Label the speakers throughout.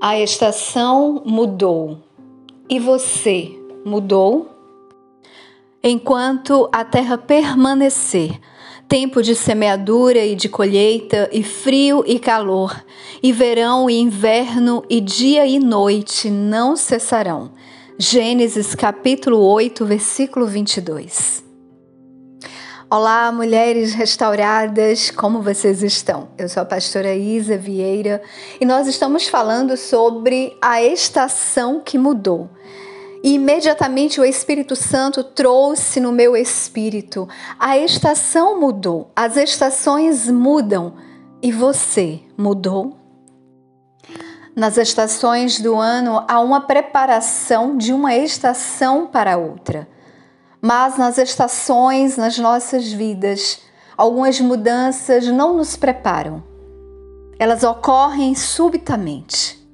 Speaker 1: A estação mudou. E você mudou? Enquanto a terra permanecer, tempo de semeadura e de colheita, e frio e calor, e verão e inverno, e dia e noite não cessarão. Gênesis capítulo 8, versículo 22. Olá, mulheres restauradas, como vocês estão? Eu sou a pastora Isa Vieira e nós estamos falando sobre a estação que mudou. E imediatamente o Espírito Santo trouxe no meu espírito: a estação mudou, as estações mudam e você mudou? Nas estações do ano há uma preparação de uma estação para outra. Mas nas estações, nas nossas vidas, algumas mudanças não nos preparam. Elas ocorrem subitamente.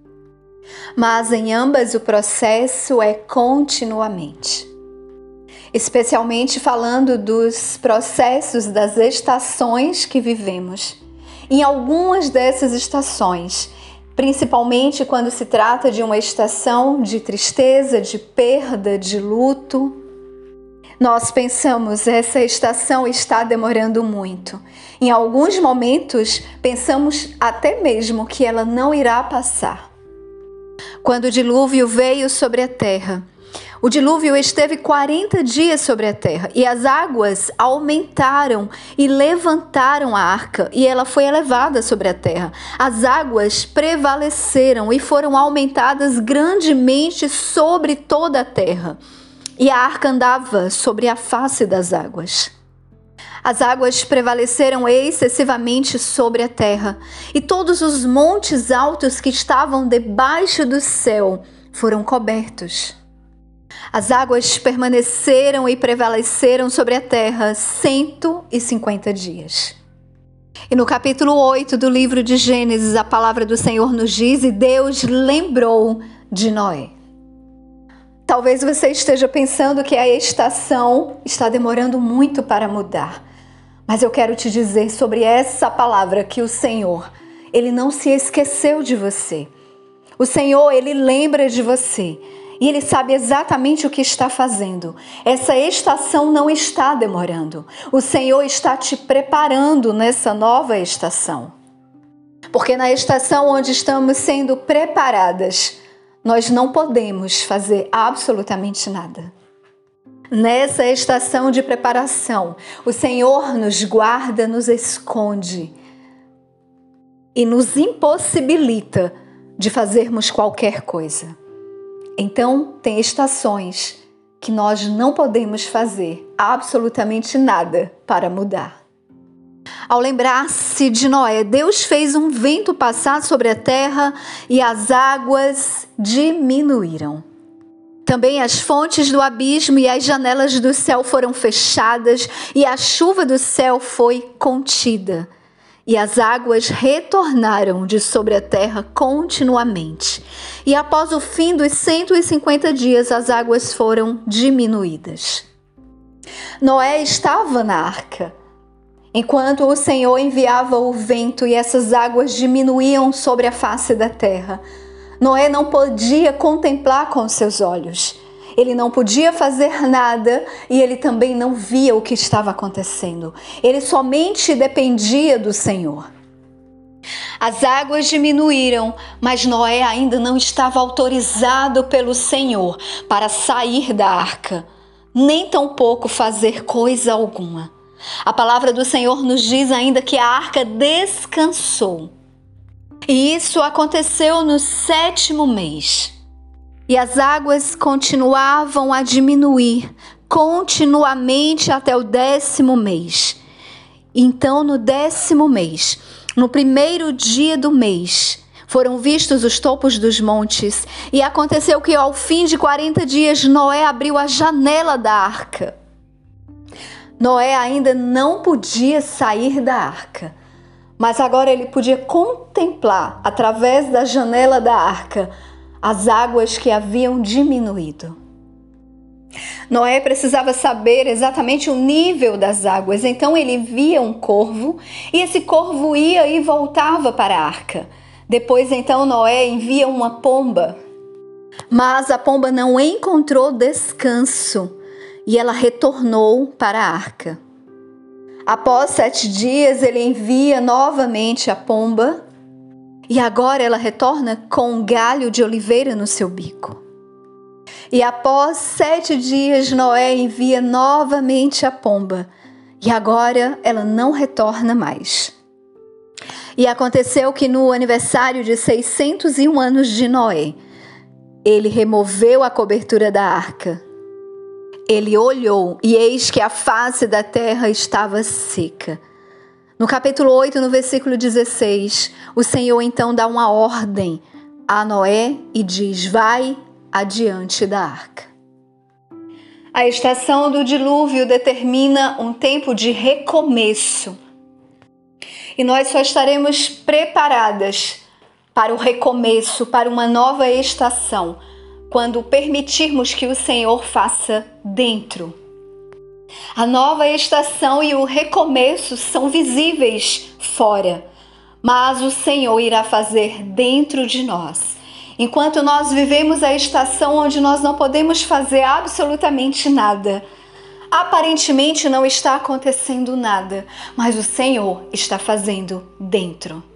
Speaker 1: Mas em ambas o processo é continuamente. Especialmente falando dos processos das estações que vivemos. Em algumas dessas estações, principalmente quando se trata de uma estação de tristeza, de perda, de luto, nós pensamos, essa estação está demorando muito. Em alguns momentos, pensamos até mesmo que ela não irá passar. Quando o dilúvio veio sobre a terra, o dilúvio esteve 40 dias sobre a terra e as águas aumentaram e levantaram a arca e ela foi elevada sobre a terra. As águas prevaleceram e foram aumentadas grandemente sobre toda a terra e a arca andava sobre a face das águas. As águas prevaleceram excessivamente sobre a terra, e todos os montes altos que estavam debaixo do céu foram cobertos. As águas permaneceram e prevaleceram sobre a terra 150 dias. E no capítulo 8 do livro de Gênesis, a palavra do Senhor nos diz: E Deus lembrou de Noé. Talvez você esteja pensando que a estação está demorando muito para mudar. Mas eu quero te dizer sobre essa palavra que o Senhor, ele não se esqueceu de você. O Senhor, ele lembra de você. E ele sabe exatamente o que está fazendo. Essa estação não está demorando. O Senhor está te preparando nessa nova estação. Porque na estação onde estamos sendo preparadas, nós não podemos fazer absolutamente nada. Nessa estação de preparação, o Senhor nos guarda, nos esconde e nos impossibilita de fazermos qualquer coisa. Então, tem estações que nós não podemos fazer absolutamente nada para mudar. Ao lembrar-se de Noé, Deus fez um vento passar sobre a terra e as águas diminuíram. Também as fontes do abismo e as janelas do céu foram fechadas, e a chuva do céu foi contida. E as águas retornaram de sobre a terra continuamente. E após o fim dos 150 dias, as águas foram diminuídas. Noé estava na arca Enquanto o Senhor enviava o vento e essas águas diminuíam sobre a face da terra, Noé não podia contemplar com seus olhos. Ele não podia fazer nada e ele também não via o que estava acontecendo. Ele somente dependia do Senhor. As águas diminuíram, mas Noé ainda não estava autorizado pelo Senhor para sair da arca, nem tampouco fazer coisa alguma. A palavra do Senhor nos diz ainda que a arca descansou. E isso aconteceu no sétimo mês. E as águas continuavam a diminuir continuamente até o décimo mês. Então, no décimo mês, no primeiro dia do mês, foram vistos os topos dos montes, e aconteceu que ao fim de quarenta dias Noé abriu a janela da arca Noé ainda não podia sair da arca, mas agora ele podia contemplar, através da janela da arca, as águas que haviam diminuído. Noé precisava saber exatamente o nível das águas, então ele via um corvo e esse corvo ia e voltava para a arca. Depois então Noé envia uma pomba, mas a pomba não encontrou descanso e ela retornou para a arca. Após sete dias, ele envia novamente a pomba e agora ela retorna com um galho de oliveira no seu bico. E após sete dias, Noé envia novamente a pomba e agora ela não retorna mais. E aconteceu que no aniversário de 601 anos de Noé, ele removeu a cobertura da arca ele olhou e eis que a face da terra estava seca. No capítulo 8, no versículo 16, o Senhor então dá uma ordem a Noé e diz: Vai adiante da arca. A estação do dilúvio determina um tempo de recomeço. E nós só estaremos preparadas para o recomeço, para uma nova estação quando permitirmos que o Senhor faça dentro. A nova estação e o recomeço são visíveis fora, mas o Senhor irá fazer dentro de nós. Enquanto nós vivemos a estação onde nós não podemos fazer absolutamente nada, aparentemente não está acontecendo nada, mas o Senhor está fazendo dentro.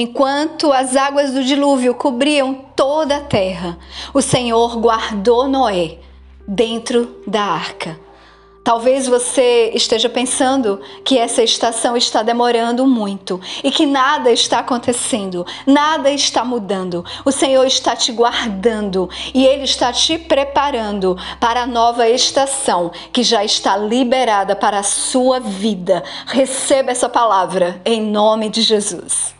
Speaker 1: Enquanto as águas do dilúvio cobriam toda a terra, o Senhor guardou Noé dentro da arca. Talvez você esteja pensando que essa estação está demorando muito e que nada está acontecendo, nada está mudando. O Senhor está te guardando e Ele está te preparando para a nova estação que já está liberada para a sua vida. Receba essa palavra em nome de Jesus.